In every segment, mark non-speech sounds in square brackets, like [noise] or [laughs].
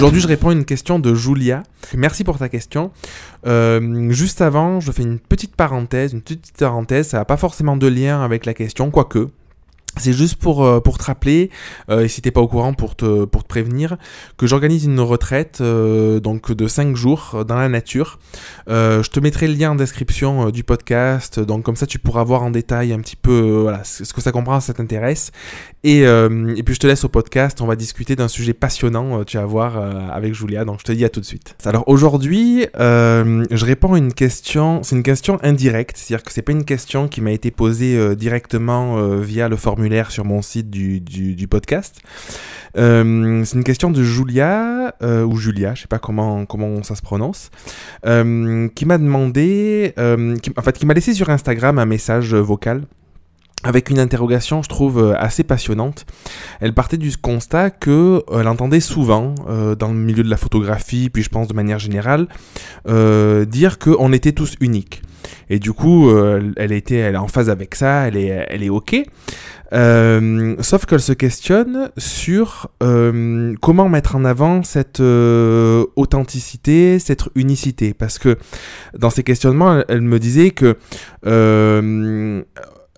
Aujourd'hui, je réponds à une question de Julia. Merci pour ta question. Euh, juste avant, je fais une petite parenthèse, une petite parenthèse, ça n'a pas forcément de lien avec la question, quoique. C'est juste pour, euh, pour te rappeler, euh, et si t'es pas au courant pour te, pour te prévenir, que j'organise une retraite euh, donc de 5 jours dans la nature. je te mettrai le lien en description du podcast, donc comme ça tu pourras voir en détail un petit peu ce que ça comprend, si ça t'intéresse. Et, et, puis je te laisse au podcast, on va discuter d'un sujet passionnant, tu vas voir, avec Julia, donc je te dis à tout de suite. Alors aujourd'hui, je réponds à une question, c'est une question indirecte, c'est-à-dire que c'est pas une question qui m'a été posée directement via le formulaire sur mon site du, podcast. Euh, c'est une question de Julia, euh, ou Julia, je sais pas comment, ça se prononce, euh, qui m'a demandé, en fait, qui m'a laissé sur Instagram un message vocal avec une interrogation, je trouve, assez passionnante. Elle partait du constat que elle entendait souvent, dans le milieu de la photographie, puis je pense de manière générale, dire qu'on était tous uniques. Et du coup, elle était, elle est en phase avec ça, elle est, elle est ok. Euh, sauf qu'elle se questionne sur euh, comment mettre en avant cette euh, authenticité, cette unicité. Parce que dans ses questionnements, elle, me disait que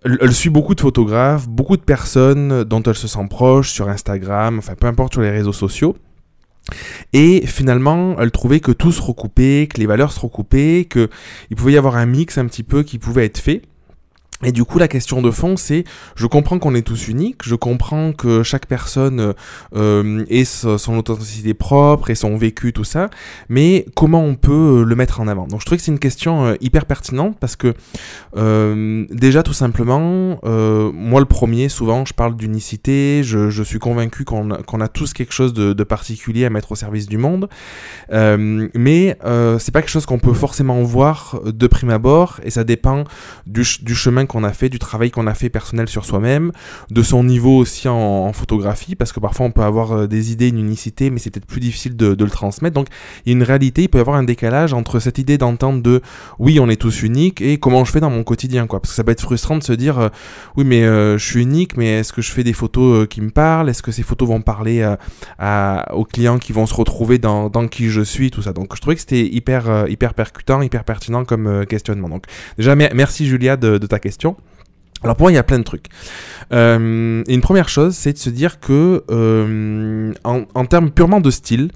elle, suit beaucoup de photographes, beaucoup de personnes dont elle se sent proche sur Instagram, enfin peu importe sur les réseaux sociaux. Et finalement, elle trouvait que tout se recoupait, que les valeurs se recoupaient, qu'il pouvait y avoir un mix un petit peu qui pouvait être fait. Et du coup, la question de fond, c'est, je comprends qu'on est tous uniques, je comprends que chaque personne euh, ait son authenticité propre et son vécu, tout ça, mais comment on peut euh, le mettre en avant? Donc, je trouve que c'est une question euh, hyper pertinente parce que euh, déjà, tout simplement, moi le premier, souvent, je parle d'unicité, je, suis convaincu qu'on a, tous quelque chose de, de, particulier à mettre au service du monde, mais c'est pas quelque chose qu'on peut forcément voir de prime abord et ça dépend du, du chemin qu'on a fait, du travail qu'on a fait personnel sur soi-même, de son niveau aussi en, photographie, parce que parfois on peut avoir euh, des idées, une unicité, mais c'est peut-être plus difficile de, le transmettre. Donc il y a une réalité, il peut y avoir un décalage entre cette idée d'entendre de oui, on est tous uniques et comment je fais dans mon quotidien, quoi. Parce que ça peut être frustrant de se dire euh, oui, mais euh, je suis unique, mais est-ce que je fais des photos qui me parlent? Est-ce que ces photos vont parler à, aux clients qui vont se retrouver dans, qui je suis, tout ça. Donc je trouvais que c'était hyper, hyper percutant, hyper pertinent comme questionnement. Donc déjà, merci Julia de ta question question. Alors pour moi, il y a plein de trucs. Euh, une première chose, c'est de se dire que, euh, en, termes purement de style,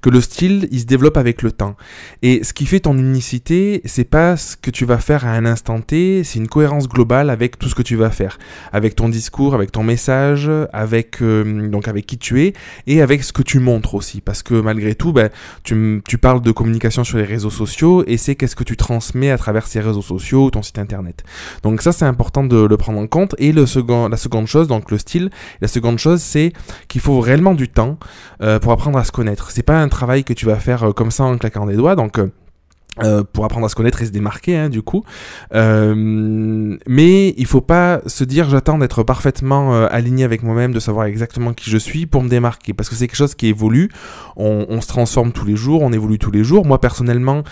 que le style, il se développe avec le temps. Et ce qui fait ton unicité, c'est pas ce que tu vas faire à un instant T, c'est une cohérence globale avec tout ce que tu vas faire, avec ton discours, avec ton message, avec euh, donc avec qui tu es et avec ce que tu montres aussi. Parce que malgré tout, ben, tu parles de communication sur les réseaux sociaux et c'est qu'est-ce que tu transmets à travers ces réseaux sociaux ou ton site internet. Donc ça, c'est important de prendre en compte. Et le second, la seconde chose, donc le style, la seconde chose, c'est qu'il faut réellement du temps euh, pour apprendre à se connaître. C'est pas un travail que tu vas faire euh, comme ça en claquant des doigts, donc. Euh, pour apprendre à se connaître et se démarquer hein, du coup. Mais il faut pas se dire j'attends d'être parfaitement aligné avec moi-même de savoir exactement qui je suis pour me démarquer. Parce que c'est quelque chose qui évolue. On, on, se transforme tous les jours on évolue tous les jours. Moi personnellement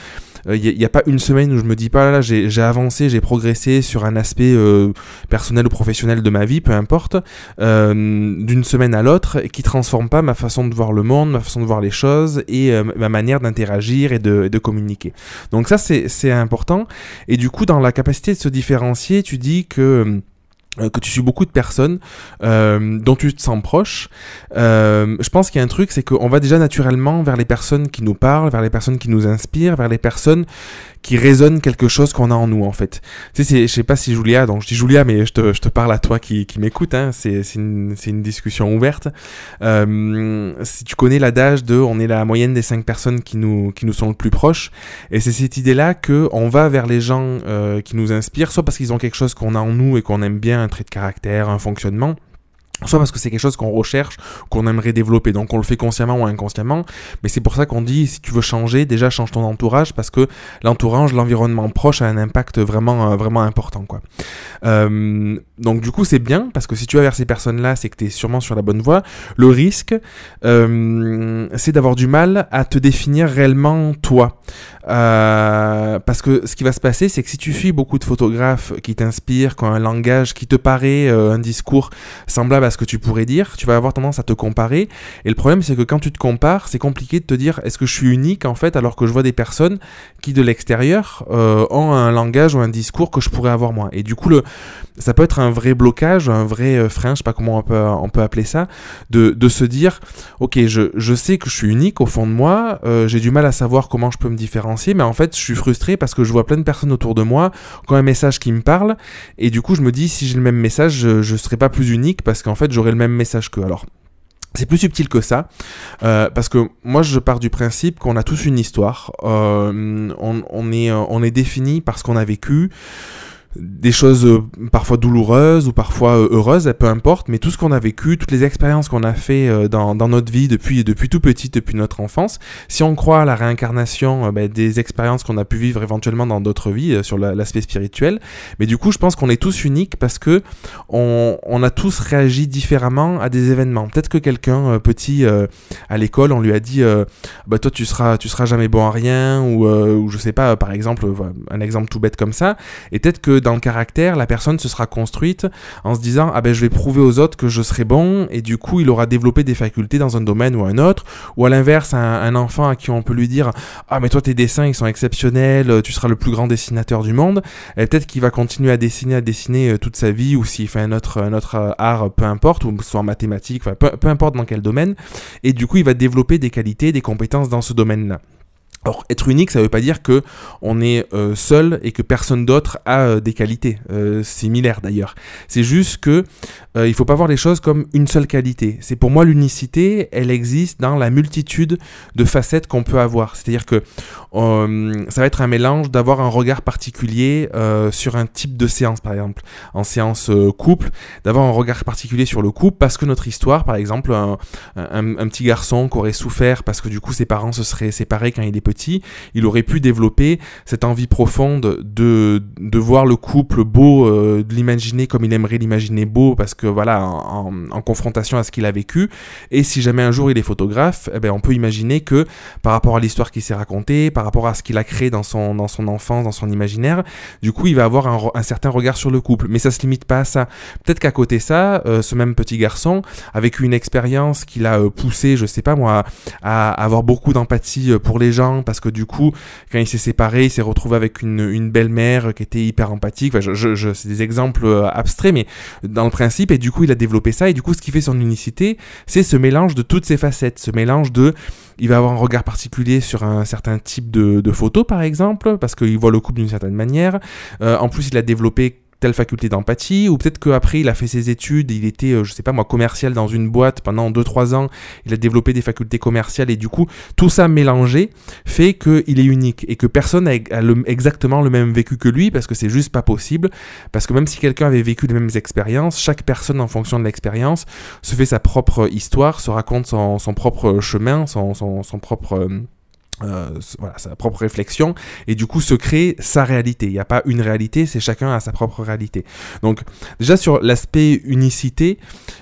il euh, n'y a, pas une semaine où je me dis pas là j'ai avancé, j'ai progressé sur un aspect euh, personnel ou professionnel de ma vie, peu importe, euh, d'une semaine à l'autre, qui transforme pas ma façon de voir le monde, ma façon de voir les choses et ma manière d'interagir et de, de, communiquer. Donc ça c'est important. Et du coup dans la capacité de se différencier, tu dis que que tu suis beaucoup de personnes euh, dont tu te sens proche, euh, je pense qu'il y a un truc, c'est qu'on va déjà naturellement vers les personnes qui nous parlent, vers les personnes qui nous inspirent, vers les personnes qui résonne quelque chose qu'on a en nous en fait. Tu sais, je sais pas si Julia, donc je dis Julia, mais je te, je te parle à toi qui, qui m'écoute, hein, c'est une, une discussion ouverte. Euh, si tu connais l'adage de on est la moyenne des cinq personnes qui nous, qui nous sont le plus proches, et c'est cette idée-là que on va vers les gens euh, qui nous inspirent, soit parce qu'ils ont quelque chose qu'on a en nous et qu'on aime bien, un trait de caractère, un fonctionnement, soit parce que c'est quelque chose qu'on recherche, qu'on aimerait développer, donc on le fait consciemment ou inconsciemment, mais c'est pour ça qu'on dit, si tu veux changer, déjà change ton entourage, parce que l'entourage, l'environnement proche a un impact vraiment, euh, vraiment important, quoi. Euh, donc du coup, c'est bien, parce que si tu vas vers ces personnes-là, c'est que tu es sûrement sur la bonne voie. Le risque, euh, c'est d'avoir du mal à te définir réellement toi. Parce que ce qui va se passer, c'est que si tu suis beaucoup de photographes qui t'inspirent, qui ont un langage qui te paraît un discours semblable à ce que tu pourrais dire, tu vas avoir tendance à te comparer. Et le problème, c'est que quand tu te compares, c'est compliqué de te dire est-ce que je suis unique en fait, alors que je vois des personnes qui de l'extérieur euh, ont un langage ou un discours que je pourrais avoir moi. Et du coup, le, ça peut être un vrai blocage, un vrai euh, frein, je sais pas comment on peut, on peut appeler ça, de, de se dire ok, je, je, sais que je suis unique au fond de moi, euh, j'ai du mal à savoir comment je peux me différencier, mais en fait, je suis frustré parce que je vois plein de personnes autour de moi qui ont un message qui me parle, et du coup, je me dis si j'ai le même message, je, ne serai pas plus unique parce qu'en fait, j'aurai le même message qu'eux. Alors, c'est plus subtil que ça, euh, parce que moi je pars du principe qu'on a tous une histoire, euh, on, est, on est défini par ce qu'on a vécu, des choses euh, parfois douloureuses ou parfois euh, heureuses, peu importe, mais tout ce qu'on a vécu, toutes les expériences qu'on a fait euh, dans, notre vie depuis, tout petit, depuis notre enfance, si on croit à la réincarnation ben, des expériences qu'on a pu vivre éventuellement dans d'autres vies sur l'aspect spirituel, mais du coup je pense qu'on est tous uniques parce que on, a tous réagi différemment à des événements. Peut-être que quelqu'un petit à l'école, on lui a dit bah toi tu seras tu seras jamais bon à rien ou, ou je sais pas par exemple un exemple tout bête comme ça, et peut-être que dans le caractère, la personne se sera construite en se disant ah ben je vais prouver aux autres que je serai bon et du coup il aura développé des facultés dans un domaine ou un autre. Ou à l'inverse un, enfant à qui on peut lui dire ah mais toi tes dessins ils sont exceptionnels, tu seras le plus grand dessinateur du monde. Et peut-être qu'il va continuer à dessiner à dessiner euh, toute sa vie ou s'il fait un autre un autre euh, art peu importe ou soit en mathématiques peu, peu importe dans quel domaine. Et du coup il va développer des qualités des compétences dans ce domaine alors être unique, ça ne veut pas dire que on est euh, seul et que personne d'autre a euh, des qualités euh, similaires d'ailleurs. C'est juste que il faut pas voir les choses comme une seule qualité. C'est pour moi l'unicité, elle existe dans la multitude de facettes qu'on peut avoir. C'est-à-dire que ça va être un mélange d'avoir un regard particulier sur un type de séance, par exemple, en séance couple, d'avoir un regard particulier sur le couple parce que notre histoire, par exemple, un, un petit garçon qui aurait souffert parce que du coup ses parents se seraient séparés quand il est petit, il aurait pu développer cette envie profonde de, de voir le couple beau, euh, de l'imaginer comme il aimerait l'imaginer beau, parce que voilà, en, confrontation à ce qu'il a vécu. Et si jamais un jour il est photographe, eh ben, on peut imaginer que par rapport à l'histoire qu'il s'est racontée, par rapport à ce qu'il a créé dans son, dans son enfance, dans son imaginaire, du coup il va avoir un, certain regard sur le couple. Mais ça se limite pas à ça. Peut-être qu'à côté ça, euh, ce même petit garçon, avec une expérience qu'il a euh, poussé, je sais pas moi, à avoir beaucoup d'empathie pour les gens, parce que du coup, quand il s'est séparé, il s'est retrouvé avec une, belle-mère qui était hyper empathique. Enfin, je, je, c'est des exemples euh, abstraits, mais dans le principe, et du coup, il a développé ça. Et du coup, ce qui fait son unicité, c'est ce mélange de toutes ces facettes, ce mélange de il va avoir un regard particulier sur un certain type de, de photo, par exemple, parce qu'il voit le couple d'une certaine manière. Euh, en plus, il a développé telle faculté d'empathie, ou peut-être qu'après il a fait ses études, il était, euh, je sais pas moi, commercial dans une boîte pendant 2-3 ans, il a développé des facultés commerciales, et du coup, tout ça mélangé fait qu'il est unique, et que personne a, exactement le même vécu que lui, parce que c'est juste pas possible, parce que même si quelqu'un avait vécu les mêmes expériences, chaque personne en fonction de l'expérience se fait sa propre histoire, se raconte son, propre chemin, son, son propre... Euh, euh, voilà, sa propre réflexion et du coup se crée sa réalité. Il n'y a pas une réalité, c'est chacun a sa propre réalité. Donc déjà sur l'aspect unicité,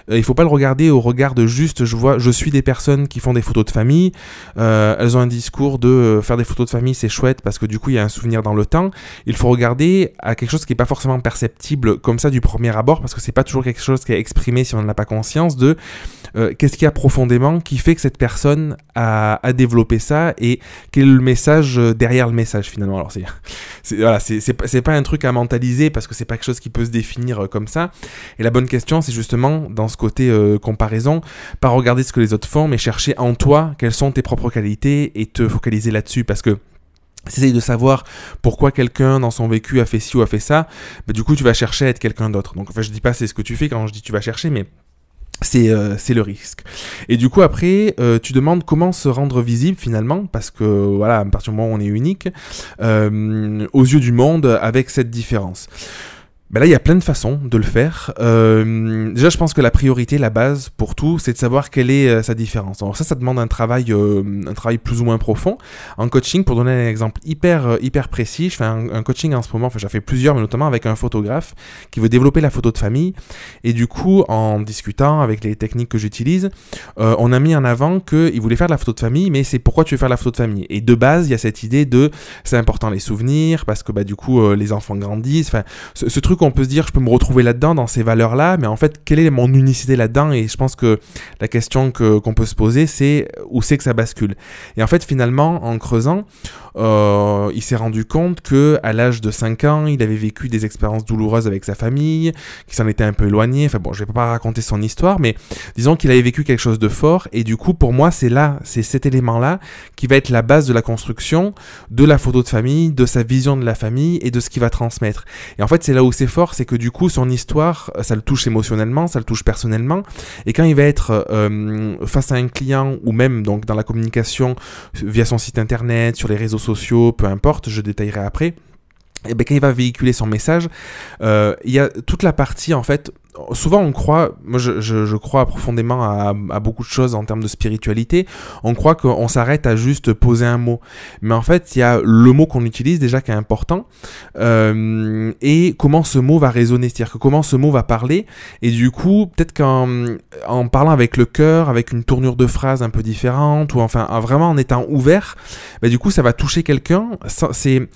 euh, il faut pas le regarder au regard de juste je vois, je suis des personnes qui font des photos de famille, euh, elles ont un discours de faire des photos de famille c'est chouette parce que du coup il y a un souvenir dans le temps. Il faut regarder à quelque chose qui est pas forcément perceptible comme ça du premier abord parce que c'est pas toujours quelque chose qui est exprimé si on n'a pas conscience de qu'est-ce qu'il y a profondément qui fait que cette personne a développé ça et quel est le message euh, derrière le message finalement. Alors c'est, voilà, pas un truc à mentaliser parce que c'est pas quelque chose qui peut se définir euh, comme ça. Et la bonne question, c'est justement dans ce côté euh, comparaison, pas regarder ce que les autres font, mais chercher en toi quelles sont tes propres qualités et te focaliser là-dessus parce que si de savoir pourquoi quelqu'un dans son vécu a fait ci ou a fait ça, bah, du coup tu vas chercher à être quelqu'un d'autre. Donc enfin je dis pas c'est ce que tu fais quand je dis tu vas chercher, mais euh, c'est le risque. Et du coup, après, euh, tu demandes comment se rendre visible finalement, parce que voilà, à partir du moment où on est unique, euh, aux yeux du monde, avec cette différence. Ben là, il y a plein de façons de le faire. Euh, déjà, je pense que la priorité, la base pour tout, c'est de savoir quelle est euh, sa différence. Alors ça, ça demande un travail, euh, un travail plus ou moins profond. En coaching, pour donner un exemple hyper, euh, hyper précis, je fais un, coaching en ce moment, enfin, j'en fais plusieurs, mais notamment avec un photographe qui veut développer la photo de famille. Et du coup, en discutant avec les techniques que j'utilise, on a mis en avant qu'il voulait faire de la photo de famille, mais c'est pourquoi tu veux faire la photo de famille? Et de base, il y a cette idée de c'est important les souvenirs parce que bah du coup les enfants grandissent. Enfin, ce truc trucs où on peut se dire, je peux me retrouver là-dedans, dans ces valeurs-là, mais en fait, quelle est mon unicité là-dedans? Et je pense que la question que, qu'on peut se poser, c'est où c'est que ça bascule? Et en fait, finalement, en creusant, euh, il s'est rendu compte que à l'âge de 5 ans, il avait vécu des expériences douloureuses avec sa famille, qu'il s'en était un peu éloigné. Enfin bon, je vais pas raconter son histoire, mais disons qu'il avait vécu quelque chose de fort. Et du coup, pour moi, c'est là, c'est cet élément-là qui va être la base de la construction de la photo de famille, de sa vision de la famille et de ce qu'il va transmettre. Et en fait, c'est là où c'est fort, c'est que du coup, son histoire, ça le touche émotionnellement, ça le touche personnellement. Et quand il va être euh, face à un client ou même donc dans la communication via son site internet, sur les réseaux sociaux, peu importe, je détaillerai après. Et bien, quand il va véhiculer son message, euh, il y a toute la partie en fait souvent on croit, moi je, crois profondément à, beaucoup de choses en termes de spiritualité, on croit qu'on s'arrête à juste poser un mot. Mais en fait, il y a le mot qu'on utilise déjà qui est important, euh, et comment ce mot va résonner, c'est-à-dire que comment ce mot va parler, et du coup, peut-être qu'en en parlant avec le cœur, avec une tournure de phrase un peu différente, ou enfin vraiment en étant ouvert, bah, du coup ça va toucher quelqu'un. C'est,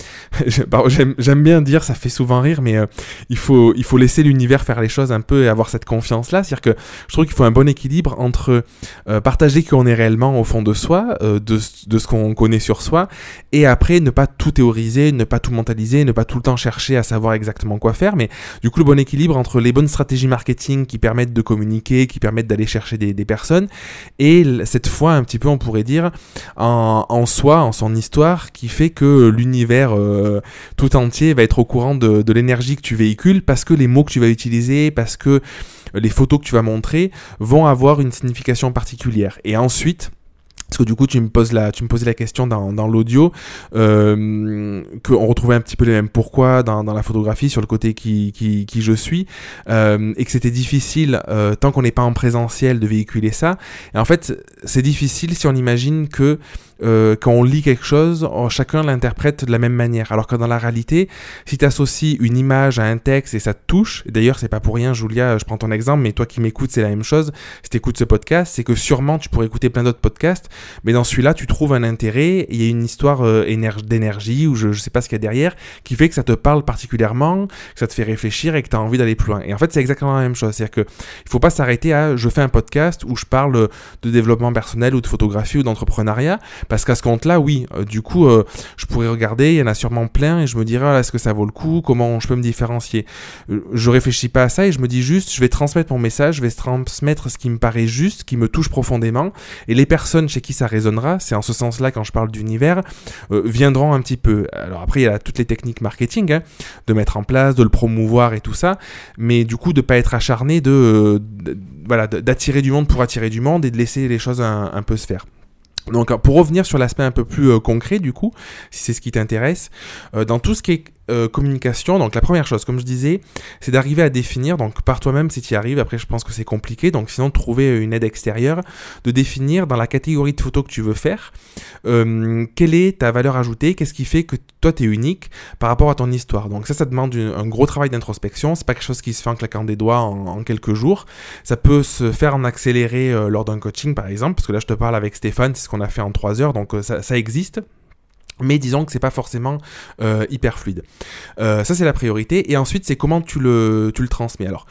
[laughs] j'aime bien dire, ça fait souvent rire, mais euh, il, faut, il faut laisser l'univers faire les choses un et avoir cette confiance-là. C'est-à-dire que je trouve qu'il faut un bon équilibre entre euh, partager qui on est réellement au fond de soi, euh, de, ce qu'on connaît sur soi, et après ne pas tout théoriser, ne pas tout mentaliser, ne pas tout le temps chercher à savoir exactement quoi faire. Mais du coup, le bon équilibre entre les bonnes stratégies marketing qui permettent de communiquer, qui permettent d'aller chercher des, personnes, et cette foi, un petit peu, on pourrait dire, en, en soi, en son histoire, qui fait que l'univers euh, tout entier va être au courant de, de l'énergie que tu véhicules parce que les mots que tu vas utiliser, parce que les photos que tu vas montrer vont avoir une signification particulière. Et ensuite, parce que du coup, tu me poses la, tu me posais la question dans, dans l'audio, euh, qu'on retrouvait un petit peu les mêmes pourquoi dans, dans la photographie sur le côté qui, qui, qui je suis, euh, et que c'était difficile euh, tant qu'on n'est pas en présentiel de véhiculer ça. Et en fait, c'est difficile si on imagine que euh, quand on lit quelque chose, chacun l'interprète de la même manière. Alors que dans la réalité, si tu associes une image à un texte et ça te touche, d'ailleurs c'est pas pour rien, Julia, je prends ton exemple, mais toi qui m'écoutes, c'est la même chose. Si tu écoutes ce podcast, c'est que sûrement tu pourrais écouter plein d'autres podcasts, mais dans celui-là, tu trouves un intérêt, il y a une histoire euh, d'énergie ou je, je sais pas ce qu'il y a derrière qui fait que ça te parle particulièrement, que ça te fait réfléchir et que tu as envie d'aller plus loin. Et en fait, c'est exactement la même chose. C'est-à-dire que il faut pas s'arrêter à je fais un podcast où je parle de développement personnel ou de photographie ou d'entrepreneuriat parce qu'à ce compte-là, oui, euh, du coup, euh, je pourrais regarder, il y en a sûrement plein, et je me dirais, ah, est-ce que ça vaut le coup? Comment je peux me différencier? Euh, Je réfléchis pas à ça, et je me dis juste, je vais transmettre mon message, je vais transmettre ce qui me paraît juste, qui me touche profondément, et les personnes chez qui ça résonnera, c'est en ce sens-là, quand je parle d'univers, viendront un petit peu. Alors après, il y a toutes les techniques marketing, hein, de mettre en place, de le promouvoir et tout ça, mais du coup, de pas être acharné, de, d'attirer du monde pour attirer du monde, et de laisser les choses un peu se faire. Donc pour revenir sur l'aspect un peu plus euh, concret du coup, si c'est ce qui t'intéresse, euh, dans tout ce qui est euh, communication, donc la première chose, comme je disais, c'est d'arriver à définir, donc par toi-même si tu y arrives, après je pense que c'est compliqué, donc sinon trouver une aide extérieure, de définir dans la catégorie de photos que tu veux faire, euh, quelle est ta valeur ajoutée, qu'est-ce qui fait que toi tu es unique par rapport à ton histoire. Donc ça, ça demande un gros travail d'introspection, c'est pas quelque chose qui se fait en claquant des doigts en, quelques jours, ça peut se faire en accéléré euh, lors d'un coaching par exemple, parce que là je te parle avec Stéphane, c'est ce qu'on a fait en 3 heures, donc ça existe mais disons que c'est pas forcément euh, hyper fluide. Euh, ça c'est la priorité. Et ensuite c'est comment tu le, tu le transmets. Alors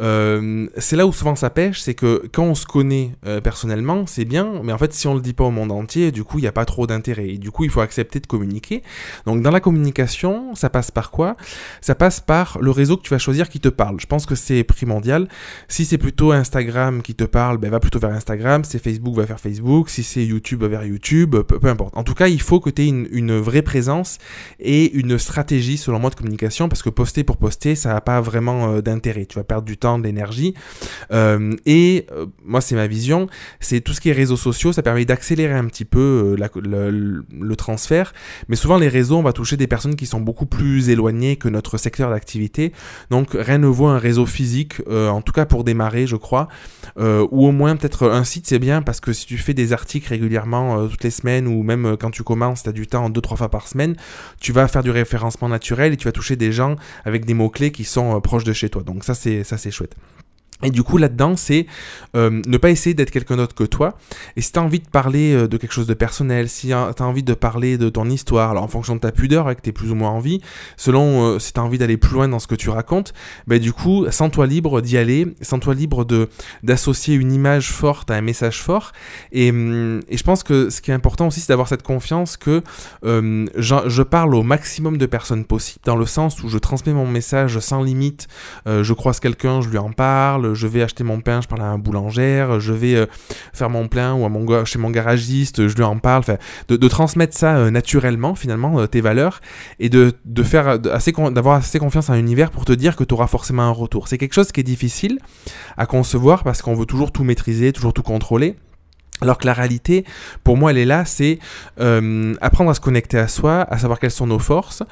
euh, c'est là où souvent ça pêche, c'est que quand on se connaît personnellement, c'est bien, mais en fait si on le dit pas au monde entier, du coup il n'y a pas trop d'intérêt. Et du coup il faut accepter de communiquer. Donc dans la communication, ça passe par quoi? Ça passe par le réseau que tu vas choisir qui te parle. Je pense que c'est primordial. Si c'est plutôt Instagram qui te parle, ben, va plutôt vers Instagram. Si c'est Facebook, va vers Facebook. Si c'est YouTube, va vers YouTube. Peu, peu importe. En tout cas, il faut que tu aies une une, vraie présence et une stratégie selon moi de communication parce que poster pour poster ça n'a pas vraiment euh, d'intérêt. Tu vas perdre du temps de l'énergie. Euh, et euh, moi c'est ma vision. C'est tout ce qui est réseaux sociaux ça permet d'accélérer un petit peu le, transfert. Mais souvent les réseaux on va toucher des personnes qui sont beaucoup plus éloignées que notre secteur d'activité. Donc rien ne vaut un réseau physique en tout cas pour démarrer je crois. Ou au moins peut-être un site c'est bien parce que si tu fais des articles régulièrement toutes les semaines ou même quand tu commences tu as du en deux trois fois par semaine, tu vas faire du référencement naturel et tu vas toucher des gens avec des mots clés qui sont euh, proches de chez toi. Donc ça c'est ça c'est chouette. Et du coup, là-dedans, c'est euh, ne pas essayer d'être quelqu'un d'autre que toi. Et si tu as envie de parler euh, de quelque chose de personnel, si tu as envie de parler de ton histoire, alors en fonction de ta pudeur, avec que tu es plus ou moins envie, selon euh, si tu as envie d'aller plus loin dans ce que tu racontes, bah, du coup, sens-toi libre d'y aller, sens-toi libre de d'associer une image forte à un message fort. Et, hum, et, je pense que ce qui est important aussi, c'est d'avoir cette confiance que je, je, parle au maximum de personnes possible, dans le sens où je transmets mon message sans limite, je croise quelqu'un, je lui en parle, je vais acheter mon pain, je parle à un boulangère, je vais euh, faire mon plein ou à mon, chez mon garagiste, je lui en parle, de, transmettre ça euh, naturellement finalement, euh, tes valeurs, et de, faire assez, d'avoir assez confiance en l'univers pour te dire que tu auras forcément un retour. C'est quelque chose qui est difficile à concevoir parce qu'on veut toujours tout maîtriser, toujours tout contrôler. Alors que la réalité, pour moi, elle est là, c'est apprendre à se connecter à soi, à savoir quelles sont nos forces,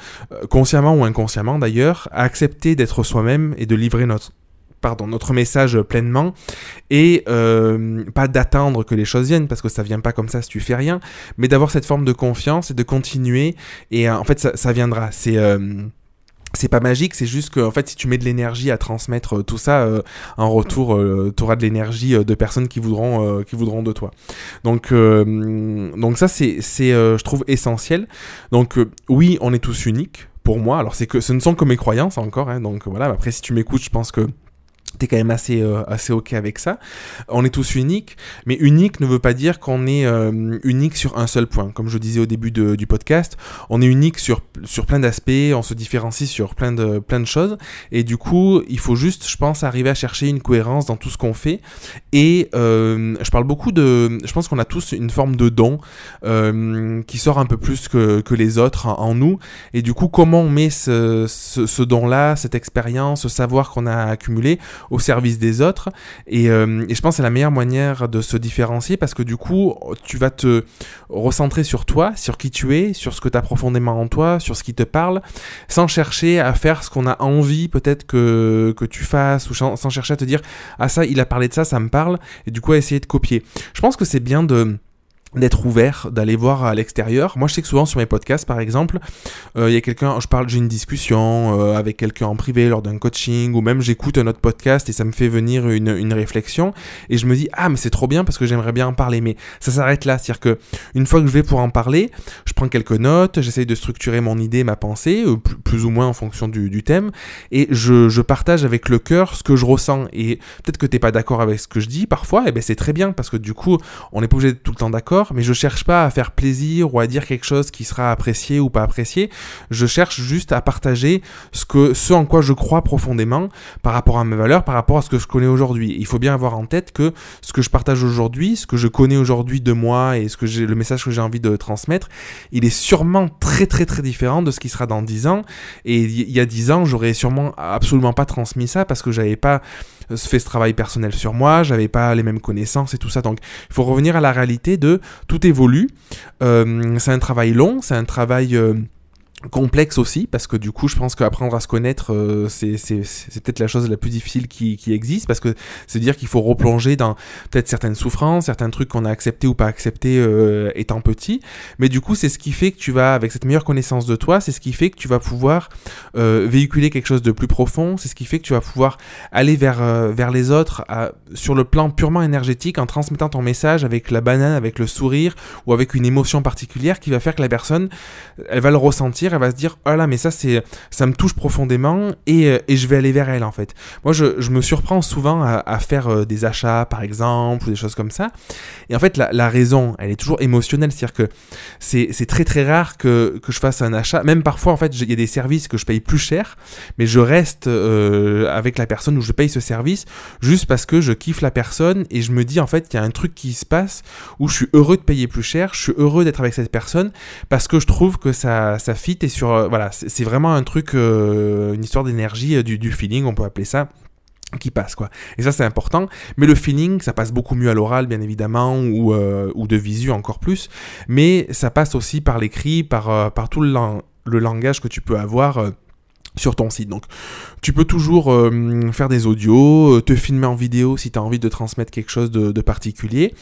consciemment ou inconsciemment d'ailleurs, à accepter d'être soi-même et de livrer notre, pardon, notre message pleinement et euh, pas d'attendre que les choses viennent parce que ça vient pas comme ça si tu fais rien, mais d'avoir cette forme de confiance et de continuer et euh, en fait ça, viendra. C'est euh, c'est pas magique, c'est juste que fait si tu mets de l'énergie à transmettre tout ça, en retour tu auras de l'énergie de personnes qui voudront qui voudront de toi. Donc donc ça c'est c'est je trouve essentiel. Donc oui, on est tous uniques pour moi. Alors c'est que ce ne sont que mes croyances encore hein, donc voilà, après si tu m'écoutes, je pense que t'es quand même assez, euh, assez ok avec ça. On est tous uniques, mais unique ne veut pas dire qu'on est euh, unique sur un seul point. Comme je disais au début du podcast, on est unique sur, sur plein d'aspects, on se différencie sur plein de, plein de choses, et du coup, il faut juste, je pense, arriver à chercher une cohérence dans tout ce qu'on fait. Et euh, je parle beaucoup de... Je pense qu'on a tous une forme de don qui sort un peu plus que, que les autres en, nous, et du coup, comment on met ce, ce don-là, cette expérience, ce savoir qu'on a accumulé au service des autres. Euh, et, je pense que c'est la meilleure manière de se différencier parce que du coup, tu vas te recentrer sur toi, sur qui tu es, sur ce que tu as profondément en toi, sur ce qui te parle, sans chercher à faire ce qu'on a envie peut-être que, que tu fasses, ou sans chercher à te dire, ah ça, il a parlé de ça, ça me parle, et du coup à essayer de copier. Je pense que c'est bien de d'être ouvert, d'aller voir à l'extérieur. Moi, je sais que souvent sur mes podcasts, par exemple, euh, il y a quelqu'un, je parle, j'ai une discussion euh, avec quelqu'un en privé lors d'un coaching, ou même j'écoute un autre podcast et ça me fait venir une, une réflexion, et je me dis ah mais c'est trop bien parce que j'aimerais bien en parler, mais ça s'arrête là, c'est-à-dire que une fois que je vais pour en parler, je prends quelques notes, j'essaye de structurer mon idée, ma pensée, euh, plus ou moins en fonction du, du thème, et je, je, partage avec le cœur ce que je ressens. Et peut-être que t'es pas d'accord avec ce que je dis parfois, et ben c'est très bien parce que du coup, on n'est pas obligé d'être tout le temps d'accord mais je cherche pas à faire plaisir ou à dire quelque chose qui sera apprécié ou pas apprécié. Je cherche juste à partager ce en quoi je crois profondément par rapport à mes valeurs, par rapport à ce que je connais aujourd'hui. Il faut bien avoir en tête que ce que je partage aujourd'hui, ce que je connais aujourd'hui de moi et ce que j'ai, le message que j'ai envie de transmettre, il est sûrement très très très différent de ce qui sera dans 10 ans. Et il y a 10 ans, j'aurais sûrement absolument pas transmis ça parce que j'avais pas fait ce travail personnel sur moi, j'avais pas les mêmes connaissances et tout ça. Donc il faut revenir à la réalité de tout évolue. Euh, c'est un travail long, c'est un travail... Euh, complexe aussi parce que du coup je pense qu'apprendre à se connaître euh, c'est peut-être la chose la plus difficile qui, qui existe parce que c'est dire qu'il faut replonger dans peut-être certaines souffrances certains trucs qu'on a acceptés ou pas acceptés euh, étant petit. Mais du coup c'est ce qui fait que tu vas avec cette meilleure connaissance de toi c'est ce qui fait que tu vas pouvoir euh, véhiculer quelque chose de plus profond c'est ce qui fait que tu vas pouvoir aller vers, vers les autres sur le plan purement énergétique en transmettant ton message avec la banane avec le sourire ou avec une émotion particulière qui va faire que la personne elle va le ressentir elle va se dire oh là mais ça c'est ça me touche profondément et, euh, et, je vais aller vers elle en fait. Moi je, je me surprends souvent à, à faire euh, des achats par exemple ou des choses comme ça. Et en fait la, la raison elle est toujours émotionnelle. C'est-à-dire que c'est très très rare que, que, je fasse un achat. Même parfois en fait il y a des services que je paye plus cher mais je reste euh, avec la personne où je paye ce service juste parce que je kiffe la personne et je me dis en fait qu'il y a un truc qui se passe où je suis heureux de payer plus cher je suis heureux d'être avec cette personne parce que je trouve que ça ça fit euh, c'est vraiment un truc, euh, une histoire d'énergie, euh, du, feeling, on peut appeler ça qui passe quoi. Et ça c'est important, mais le feeling ça passe beaucoup mieux à l'oral bien évidemment ou, ou de visu encore plus, mais ça passe aussi par l'écrit, par, par tout le, le, langage que tu peux avoir sur ton site. Donc tu peux toujours euh, faire des audios, euh, te filmer en vidéo si tu as envie de transmettre quelque chose de, particulier,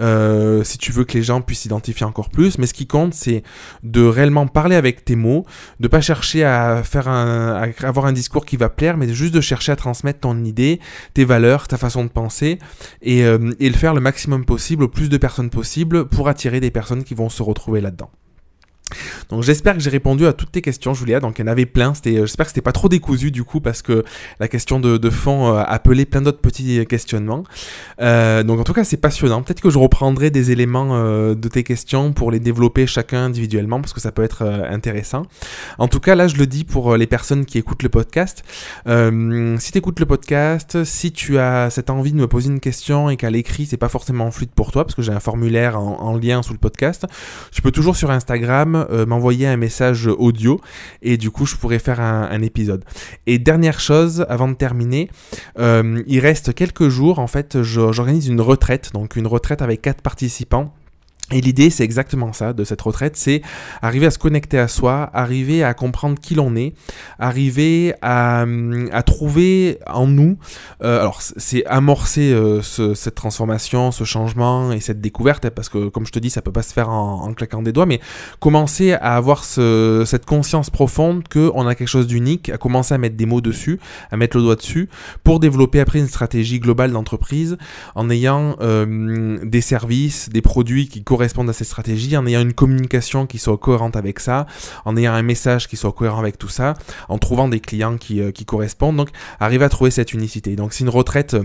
euh, si tu veux que les gens puissent s'identifier encore plus. Mais ce qui compte, c'est de réellement parler avec tes mots, de pas chercher à faire un, avoir un discours qui va plaire, mais juste de chercher à transmettre ton idée, tes valeurs, ta façon de penser, et, et le faire le maximum possible, au plus de personnes possible, pour attirer des personnes qui vont se retrouver là-dedans. Donc j'espère que j'ai répondu à toutes tes questions, Julia. Donc il y en avait plein. Euh, j'espère que c'était pas trop décousu du coup parce que la question de, fond euh, appelait plein d'autres petits questionnements. Euh, donc en tout cas c'est passionnant. Peut-être que je reprendrai des éléments de tes questions pour les développer chacun individuellement parce que ça peut être intéressant. En tout cas là je le dis pour les personnes qui écoutent le podcast. si tu écoutes le podcast, si tu as cette envie de me poser une question et qu'à l'écrit c'est pas forcément fluide pour toi parce que j'ai un formulaire en, en lien sous le podcast, tu peux toujours sur Instagram euh, m'envoyer un message audio et du coup je pourrais faire un, épisode. Et dernière chose, avant de terminer, euh, il reste quelques jours, en fait j'organise une retraite, donc une retraite avec quatre participants et l'idée, c'est exactement ça de cette retraite, c'est arriver à se connecter à soi, arriver à comprendre qui l'on est, arriver à, à, trouver en nous, euh, alors c'est amorcer euh, cette transformation, ce changement et cette découverte, parce que comme je te dis, ça peut pas se faire en, claquant des doigts, mais commencer à avoir ce, cette conscience profonde qu'on a quelque chose d'unique, à commencer à mettre des mots dessus, à mettre le doigt dessus, pour développer après une stratégie globale d'entreprise en ayant euh, des services, des produits qui correspondent à ces stratégies, en ayant une communication qui soit cohérente avec ça, en ayant un message qui soit cohérent avec tout ça, en trouvant des clients qui, euh, qui correspondent. Donc, arriver à trouver cette unicité. Donc, c'est une retraite euh,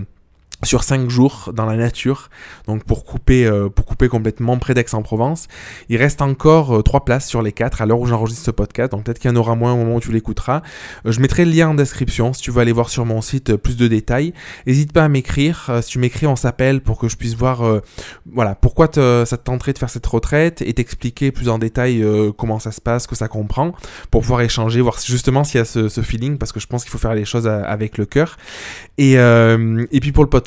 sur 5 jours dans la nature, donc pour couper, euh, pour couper complètement près d'Aix-en-Provence. Il reste encore 3 euh, places sur les 4 à l'heure où j'enregistre ce podcast, donc peut-être qu'il y en aura moins au moment où tu l'écouteras. Euh, je mettrai le lien en description si tu veux aller voir sur mon site plus de détails. N'hésite pas à m'écrire, si tu m'écris on s'appelle pour que je puisse voir voilà, pourquoi ça te tenterait de faire cette retraite et t'expliquer plus en détail comment ça se passe, que ça comprend, pour pouvoir échanger, voir justement s'il y a ce, feeling, parce que je pense qu'il faut faire les choses avec le cœur. Et puis pour le podcast,